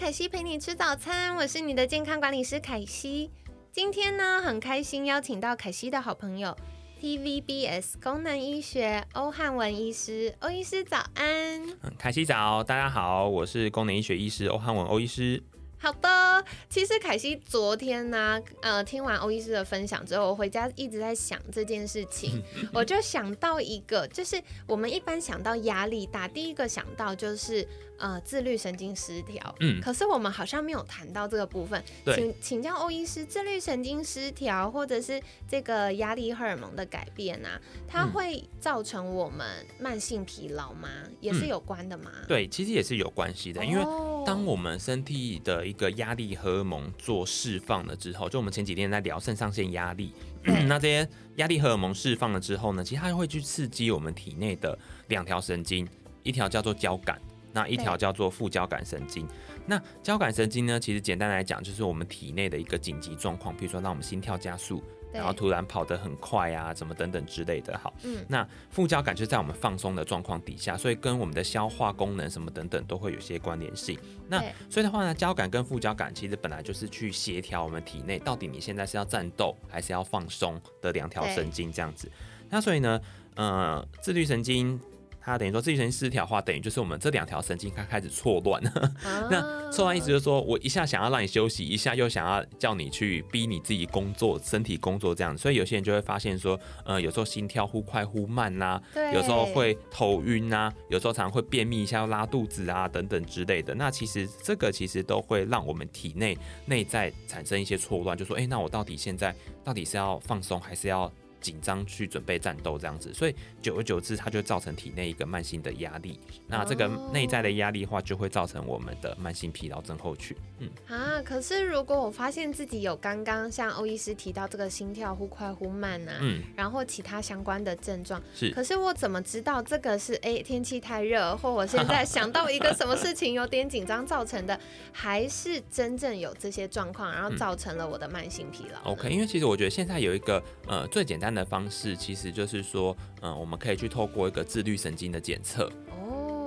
凯西陪你吃早餐，我是你的健康管理师凯西。今天呢，很开心邀请到凯西的好朋友 TVBS 功能医学欧汉文医师，欧医师早安。凯西早，大家好，我是功能医学医师欧汉文欧医师。好的，其实凯西昨天呢，呃，听完欧医师的分享之后，我回家一直在想这件事情，我就想到一个，就是我们一般想到压力大，第一个想到就是呃自律神经失调，嗯，可是我们好像没有谈到这个部分，请请教欧医师，自律神经失调或者是这个压力荷尔蒙的改变啊，它会造成我们慢性疲劳吗？也是有关的吗？对，其实也是有关系的，因为当我们身体的一个压力荷尔蒙做释放了之后，就我们前几天在聊肾上腺压力，那这些压力荷尔蒙释放了之后呢，其实它会去刺激我们体内的两条神经，一条叫做交感，那一条叫做副交感神经。那交感神经呢，其实简单来讲就是我们体内的一个紧急状况，比如说让我们心跳加速。然后突然跑得很快啊，什么等等之类的。好，嗯，那副交感就是在我们放松的状况底下，所以跟我们的消化功能什么等等都会有些关联性。那所以的话呢，交感跟副交感其实本来就是去协调我们体内到底你现在是要战斗还是要放松的两条神经这样子。那所以呢，呃，自律神经。它等于说自律神经失调的话，等于就是我们这两条神经它开始错乱。那错乱意思就是说我一下想要让你休息，一下又想要叫你去逼你自己工作，身体工作这样。所以有些人就会发现说，呃，有时候心跳忽快忽慢呐，有时候会头晕呐，有时候常常会便秘一下要拉肚子啊等等之类的。那其实这个其实都会让我们体内内在产生一些错乱，就说，哎，那我到底现在到底是要放松还是要？紧张去准备战斗这样子，所以久而久之，它就造成体内一个慢性的压力。那这个内在的压力话，就会造成我们的慢性疲劳症候群。嗯啊，可是如果我发现自己有刚刚像欧医师提到这个心跳忽快忽慢啊，嗯，然后其他相关的症状，是，可是我怎么知道这个是哎天气太热，或我现在想到一个什么事情有点紧张造成的，还是真正有这些状况，然后造成了我的慢性疲劳？OK，因为其实我觉得现在有一个呃最简单。的方式其实就是说，嗯，我们可以去透过一个自律神经的检测。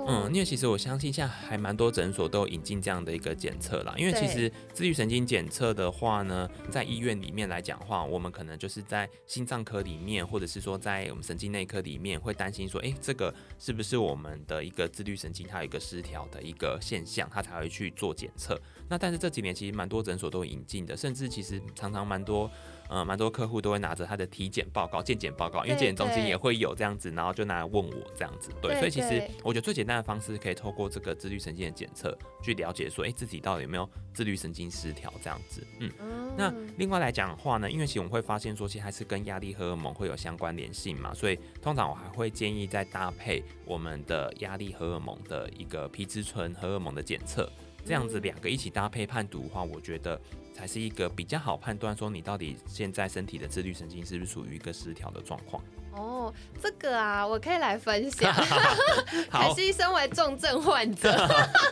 嗯，因为其实我相信现在还蛮多诊所都有引进这样的一个检测啦。因为其实自律神经检测的话呢，在医院里面来讲话，我们可能就是在心脏科里面，或者是说在我们神经内科里面，会担心说，哎，这个是不是我们的一个自律神经它有一个失调的一个现象，它才会去做检测。那但是这几年其实蛮多诊所都有引进的，甚至其实常常蛮多，呃，蛮多客户都会拿着他的体检报告、健检报告，因为健检中心也会有这样子，然后就拿来问我这样子。对，所以其实我觉得最简单。的方式可以透过这个自律神经的检测去了解，说，哎，自己到底有没有自律神经失调这样子。嗯，那另外来讲的话呢，因为其实我们会发现说，其实还是跟压力荷尔蒙会有相关联性嘛，所以通常我还会建议再搭配我们的压力荷尔蒙的一个皮质醇荷尔蒙的检测，这样子两个一起搭配判读的话，我觉得才是一个比较好判断说你到底现在身体的自律神经是不是属于一个失调的状况。哦，这个啊，我可以来分享。凯西身为重症患者，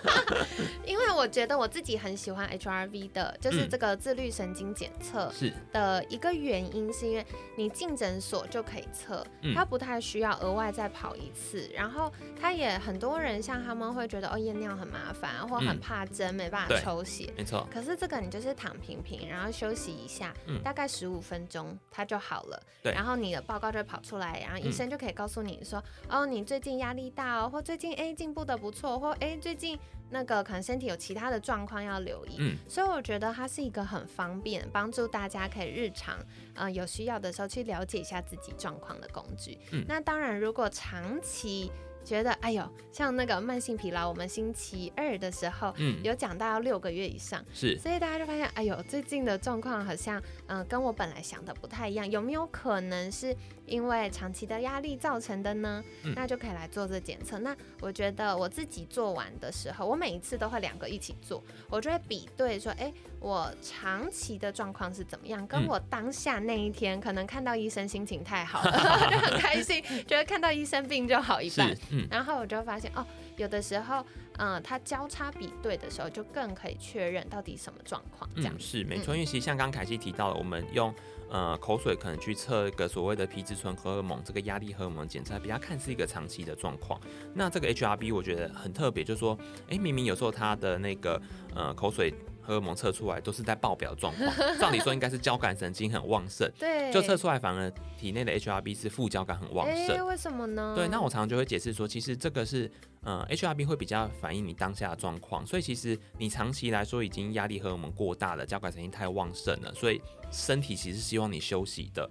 因为我觉得我自己很喜欢 HRV 的，就是这个自律神经检测是的一个原因，是因为你进诊所就可以测，它不太需要额外再跑一次。然后它也很多人像他们会觉得哦验尿很麻烦，或很怕针没办法抽血，没错。可是这个你就是躺平平，然后休息一下，大概十五分钟它就好了。对，然后你的报告就会跑出。来，然后医生就可以告诉你说，哦，你最近压力大哦，或最近哎进步的不错，或哎最近那个可能身体有其他的状况要留意。嗯，所以我觉得它是一个很方便，帮助大家可以日常呃有需要的时候去了解一下自己状况的工具。嗯，那当然如果长期觉得，哎呦，像那个慢性疲劳，我们星期二的时候，嗯，有讲到要六个月以上，是，所以大家就发现，哎呦，最近的状况好像，嗯，跟我本来想的不太一样，有没有可能是因为长期的压力造成的呢？那就可以来做这检测。那我觉得我自己做完的时候，我每一次都会两个一起做，我就会比对说，哎，我长期的状况是怎么样，跟我当下那一天可能看到医生心情太好了，就 很开心，觉得看到医生病就好一半。然后我就发现哦，有的时候，嗯，它交叉比对的时候，就更可以确认到底什么状况。这样是没错，因为其实像刚凯西提到了，我们用呃口水可能去测一个所谓的皮质醇荷尔蒙这个压力荷尔蒙检测，比较看是一个长期的状况。那这个 HRB 我觉得很特别，就是说，哎，明明有时候他的那个呃口水。荷尔蒙测出来都是在爆表状况，照理说应该是交感神经很旺盛，对，就测出来反而体内的 HRB 是副交感很旺盛，为什么呢？对，那我常常就会解释说，其实这个是，呃，HRB 会比较反映你当下的状况，所以其实你长期来说已经压力荷尔蒙过大了，交感神经太旺盛了，所以身体其实希望你休息的，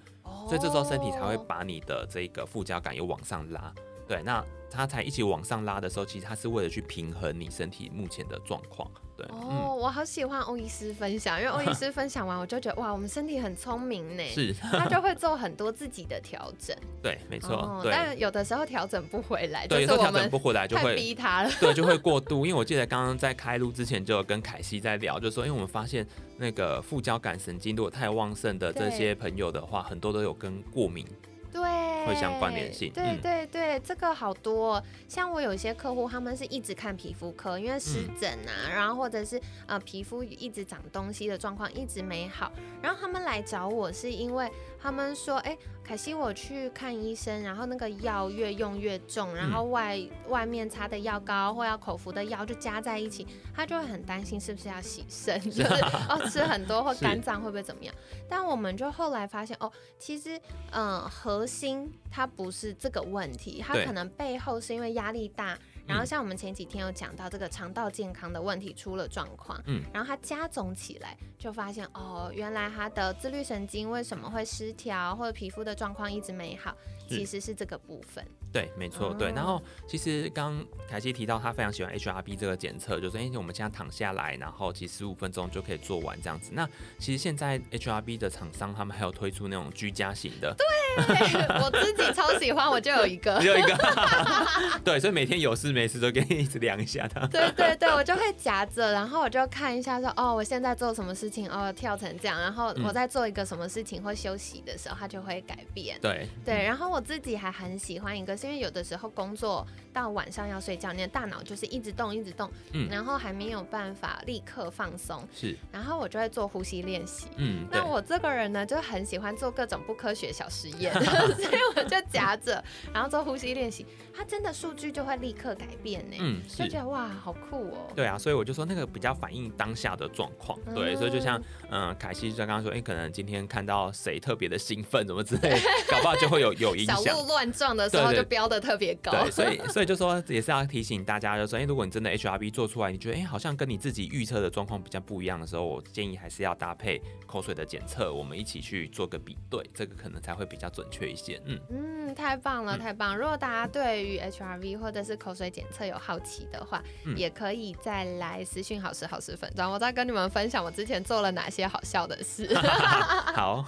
所以这时候身体才会把你的这个副交感又往上拉，对，那它才一起往上拉的时候，其实它是为了去平衡你身体目前的状况。哦，我好喜欢欧医师分享，因为 欧医师分享完，我就觉得哇，我们身体很聪明呢。是，他就会做很多自己的调整。对，没错。但有的时候调整不回来，对，有时候调整不回来就会逼他了。对，就会过度。因为我记得刚刚在开录之前就有跟凯西在聊，就说，因为我们发现那个副交感神经如果太旺盛的这些朋友的话，很多都有跟过敏。对，会相关联性。对对对，这个好多。像我有些客户，他们是一直看皮肤科，因为湿疹啊，然后或者是呃皮肤一直长东西的状况一直没好，然后他们来找我是因为。他们说：“哎，凯西，我去看医生，然后那个药越用越重，然后外外面擦的药膏或要口服的药就加在一起，他就会很担心是不是要洗肾，就是哦吃很多或肝脏会不会怎么样？但我们就后来发现，哦，其实嗯，核心它不是这个问题，它可能背后是因为压力大。”然后像我们前几天有讲到这个肠道健康的问题出了状况，嗯，然后他加总起来，就发现哦，原来他的自律神经为什么会失调，或者皮肤的状况一直没好，其实是这个部分。对，没错，对。然后其实刚凯西提到他非常喜欢 HRB 这个检测，就是因为我们现在躺下来，然后其实十五分钟就可以做完这样子。那其实现在 HRB 的厂商他们还有推出那种居家型的，对我自己超喜欢，我就有一个，只有一个，对，所以每天有事没事都给你一直量一下它。对对对，我就会夹着，然后我就看一下说，哦，我现在做什么事情，哦，跳成这样，然后我在做一个什么事情或休息的时候，它就会改变。对对，然后我自己还很喜欢一个。因为有的时候工作到晚上要睡觉，你的大脑就是一直动一直动，嗯，然后还没有办法立刻放松，是，然后我就会做呼吸练习，嗯，那我这个人呢就很喜欢做各种不科学小实验，所以我就夹着，然后做呼吸练习，它真的数据就会立刻改变呢，嗯，就觉得哇，好酷哦，对啊，所以我就说那个比较反映当下的状况，对，所以就像嗯，凯西就刚刚说，哎，可能今天看到谁特别的兴奋，怎么之类，搞不好就会有有影响，小鹿乱撞的时候就。标的特别高，对，所以所以就说也是要提醒大家，就说，哎，如果你真的 HRV 做出来，你觉得哎，好像跟你自己预测的状况比较不一样的时候，我建议还是要搭配口水的检测，我们一起去做个比对，这个可能才会比较准确一些。嗯嗯，太棒了，太棒！如果大家对于 HRV 或者是口水检测有好奇的话，也可以再来私讯好事好事粉，然后我再跟你们分享我之前做了哪些好笑的事。好，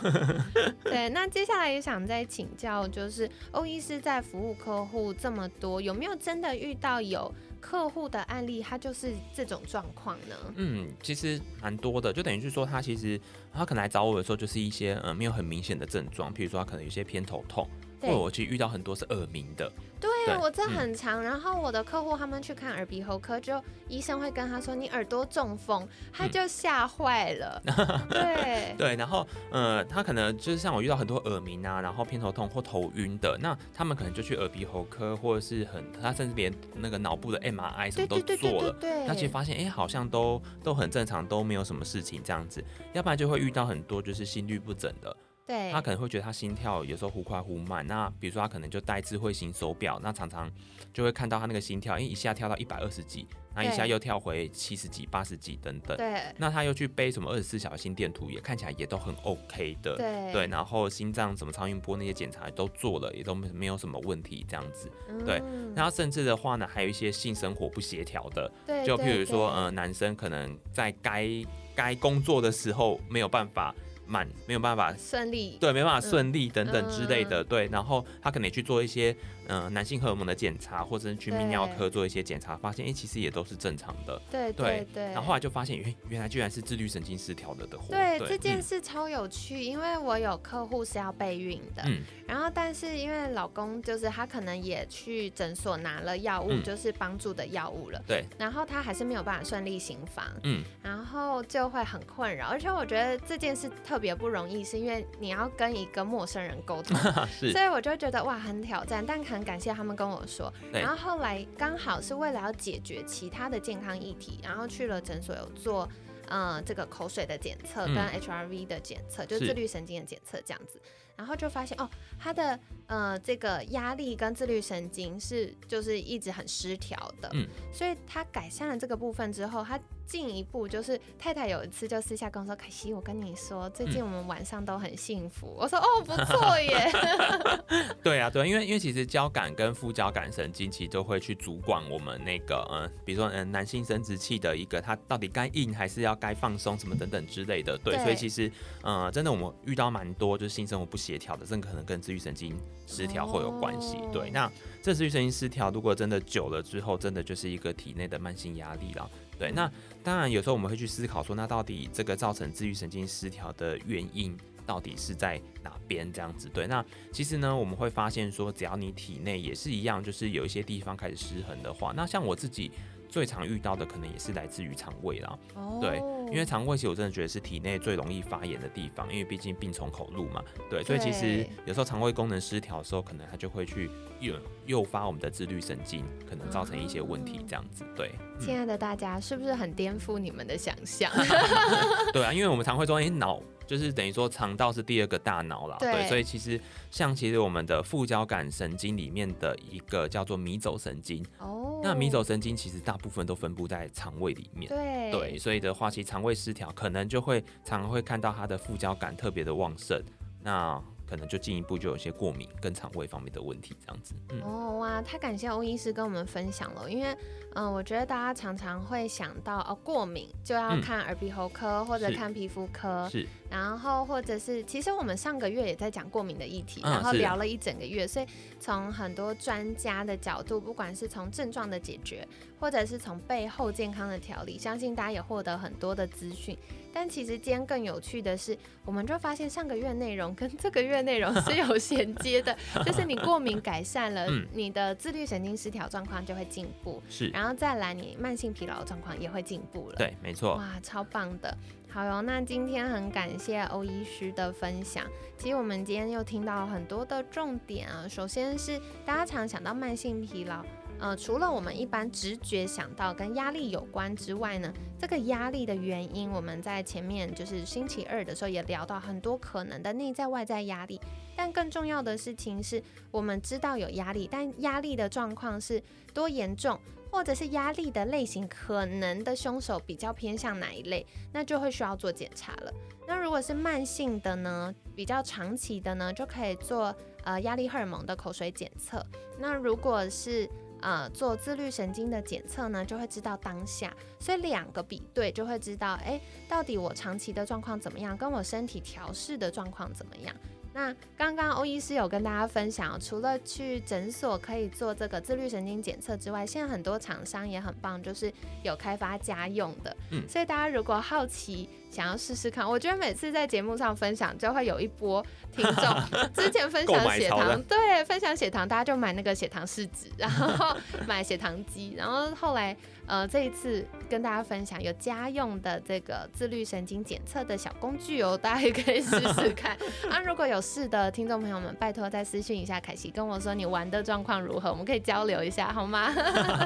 对，那接下来也想再请教，就是欧医师在服务。客户这么多，有没有真的遇到有客户的案例，他就是这种状况呢？嗯，其实蛮多的，就等于是说，他其实他可能来找我的时候，就是一些呃没有很明显的症状，譬如说他可能有些偏头痛。或我其实遇到很多是耳鸣的，对我这很长。然后我的客户他们去看耳鼻喉科，就医生会跟他说你耳朵中风，他就吓坏了。对对，然后呃，他可能就是像我遇到很多耳鸣啊，然后偏头痛或头晕的，那他们可能就去耳鼻喉科，或者是很他甚至连那个脑部的 MRI 什么都做了，他其实发现哎好像都都很正常，都没有什么事情这样子。要不然就会遇到很多就是心律不整的。对，他可能会觉得他心跳有时候忽快忽慢。那比如说他可能就戴智慧型手表，那常常就会看到他那个心跳，因为一下跳到一百二十几。那一下又跳回七十几、八十几等等，对。那他又去背什么二十四小时心电图，也看起来也都很 OK 的，对。对，然后心脏什么超音波那些检查都做了，也都没没有什么问题，这样子，对。然后甚至的话呢，还有一些性生活不协调的，对。就譬如说，呃，男生可能在该该工作的时候没有办法。慢没有办法顺利，对，没办法顺利等等之类的，对。然后他可能也去做一些嗯男性荷尔蒙的检查，或者是去泌尿科做一些检查，发现哎其实也都是正常的，对对对。然后后来就发现原原来居然是自律神经失调了的货。对这件事超有趣，因为我有客户是要备孕的，然后但是因为老公就是他可能也去诊所拿了药物，就是帮助的药物了，对。然后他还是没有办法顺利行房，嗯，然后就会很困扰，而且我觉得这件事。特别不容易，是因为你要跟一个陌生人沟通，所以我就觉得哇很挑战。但很感谢他们跟我说，然后后来刚好是为了要解决其他的健康议题，然后去了诊所有做呃这个口水的检测跟 HRV 的检测，就自律神经的检测这样子，然后就发现哦他的呃这个压力跟自律神经是就是一直很失调的，嗯，所以他改善了这个部分之后，他。进一步就是太太有一次就私下跟我说：“凯西，我跟你说，最近我们晚上都很幸福。”我说：“哦，不错耶。”对啊，对，因为因为其实交感跟副交感神经其实都会去主管我们那个嗯，比如说嗯男性生殖器的一个它到底该硬还是要该放松什么等等之类的。对，所以其实嗯真的我们遇到蛮多就是性生活不协调的，这可能跟自律神经失调会有关系。对，那这自律神经失调如果真的久了之后，真的就是一个体内的慢性压力了。对，那当然有时候我们会去思考说，那到底这个造成自律神经失调的原因到底是在哪边？这样子，对，那其实呢，我们会发现说，只要你体内也是一样，就是有一些地方开始失衡的话，那像我自己。最常遇到的可能也是来自于肠胃啦，对，因为肠胃其实我真的觉得是体内最容易发炎的地方，因为毕竟病从口入嘛，对，所以其实有时候肠胃功能失调的时候，可能它就会去诱诱发我们的自律神经，可能造成一些问题这样子，对。亲爱的大家，是不是很颠覆你们的想象？对啊，因为我们常会说，哎，脑。就是等于说肠道是第二个大脑了，对，所以其实像其实我们的副交感神经里面的一个叫做迷走神经，哦，那迷走神经其实大部分都分布在肠胃里面，对，对，所以的话，其实肠胃失调可能就会常常会看到它的副交感特别的旺盛，那。可能就进一步就有些过敏跟肠胃方面的问题这样子。哦哇，太感谢欧医师跟我们分享了，因为嗯，我觉得大家常常会想到哦，过敏就要看耳鼻喉科或者看皮肤科，是，然后或者是其实我们上个月也在讲过敏的议题，然后聊了一整个月，所以从很多专家的角度，不管是从症状的解决，或者是从背后健康的调理，相信大家也获得很多的资讯。但其实今天更有趣的是，我们就发现上个月内容跟这个月内容是有 衔接的，就是你过敏改善了，你的自律神经失调状况就会进步，是，然后再来你慢性疲劳状况也会进步了，对，没错，哇，超棒的，好哟，那今天很感谢欧医师的分享，其实我们今天又听到很多的重点啊，首先是大家常想到慢性疲劳。呃，除了我们一般直觉想到跟压力有关之外呢，这个压力的原因，我们在前面就是星期二的时候也聊到很多可能的内在外在压力。但更重要的事情是，我们知道有压力，但压力的状况是多严重，或者是压力的类型，可能的凶手比较偏向哪一类，那就会需要做检查了。那如果是慢性的呢，比较长期的呢，就可以做呃压力荷尔蒙的口水检测。那如果是呃，做自律神经的检测呢，就会知道当下，所以两个比对就会知道，哎，到底我长期的状况怎么样，跟我身体调试的状况怎么样。那刚刚欧医师有跟大家分享，除了去诊所可以做这个自律神经检测之外，现在很多厂商也很棒，就是有开发家用的。嗯，所以大家如果好奇想要试试看，我觉得每次在节目上分享就会有一波听众。之前分享血糖，对，分享血糖，大家就买那个血糖试纸，然后买血糖机，然后后来。呃，这一次跟大家分享有家用的这个自律神经检测的小工具哦，大家也可以试试看。啊，如果有试的听众朋友们，拜托再私信一下凯西，跟我说你玩的状况如何，我们可以交流一下，好吗？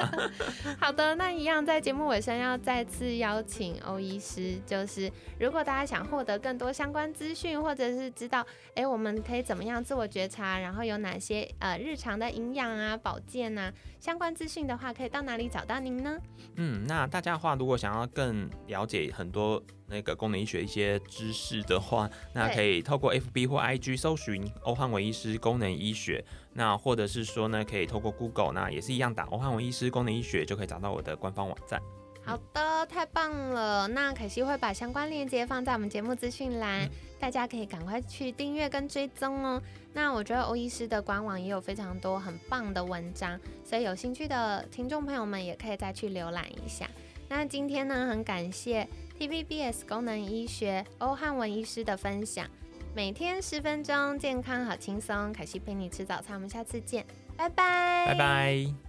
好的，那一样在节目尾声要再次邀请欧医师，就是如果大家想获得更多相关资讯，或者是知道，哎，我们可以怎么样自我觉察，然后有哪些呃日常的营养啊、保健啊相关资讯的话，可以到哪里找到您呢？嗯，那大家的话，如果想要更了解很多那个功能医学一些知识的话，那可以透过 FB 或 IG 搜寻欧汉文医师功能医学，那或者是说呢，可以透过 Google，那也是一样打欧汉文医师功能医学，就可以找到我的官方网站。好的，太棒了！那凯西会把相关链接放在我们节目资讯栏，大家可以赶快去订阅跟追踪哦。那我觉得欧医师的官网也有非常多很棒的文章，所以有兴趣的听众朋友们也可以再去浏览一下。那今天呢，很感谢 TVBS 功能医学欧汉文医师的分享，每天十分钟，健康好轻松。凯西陪你吃早餐，我们下次见，拜拜，拜拜。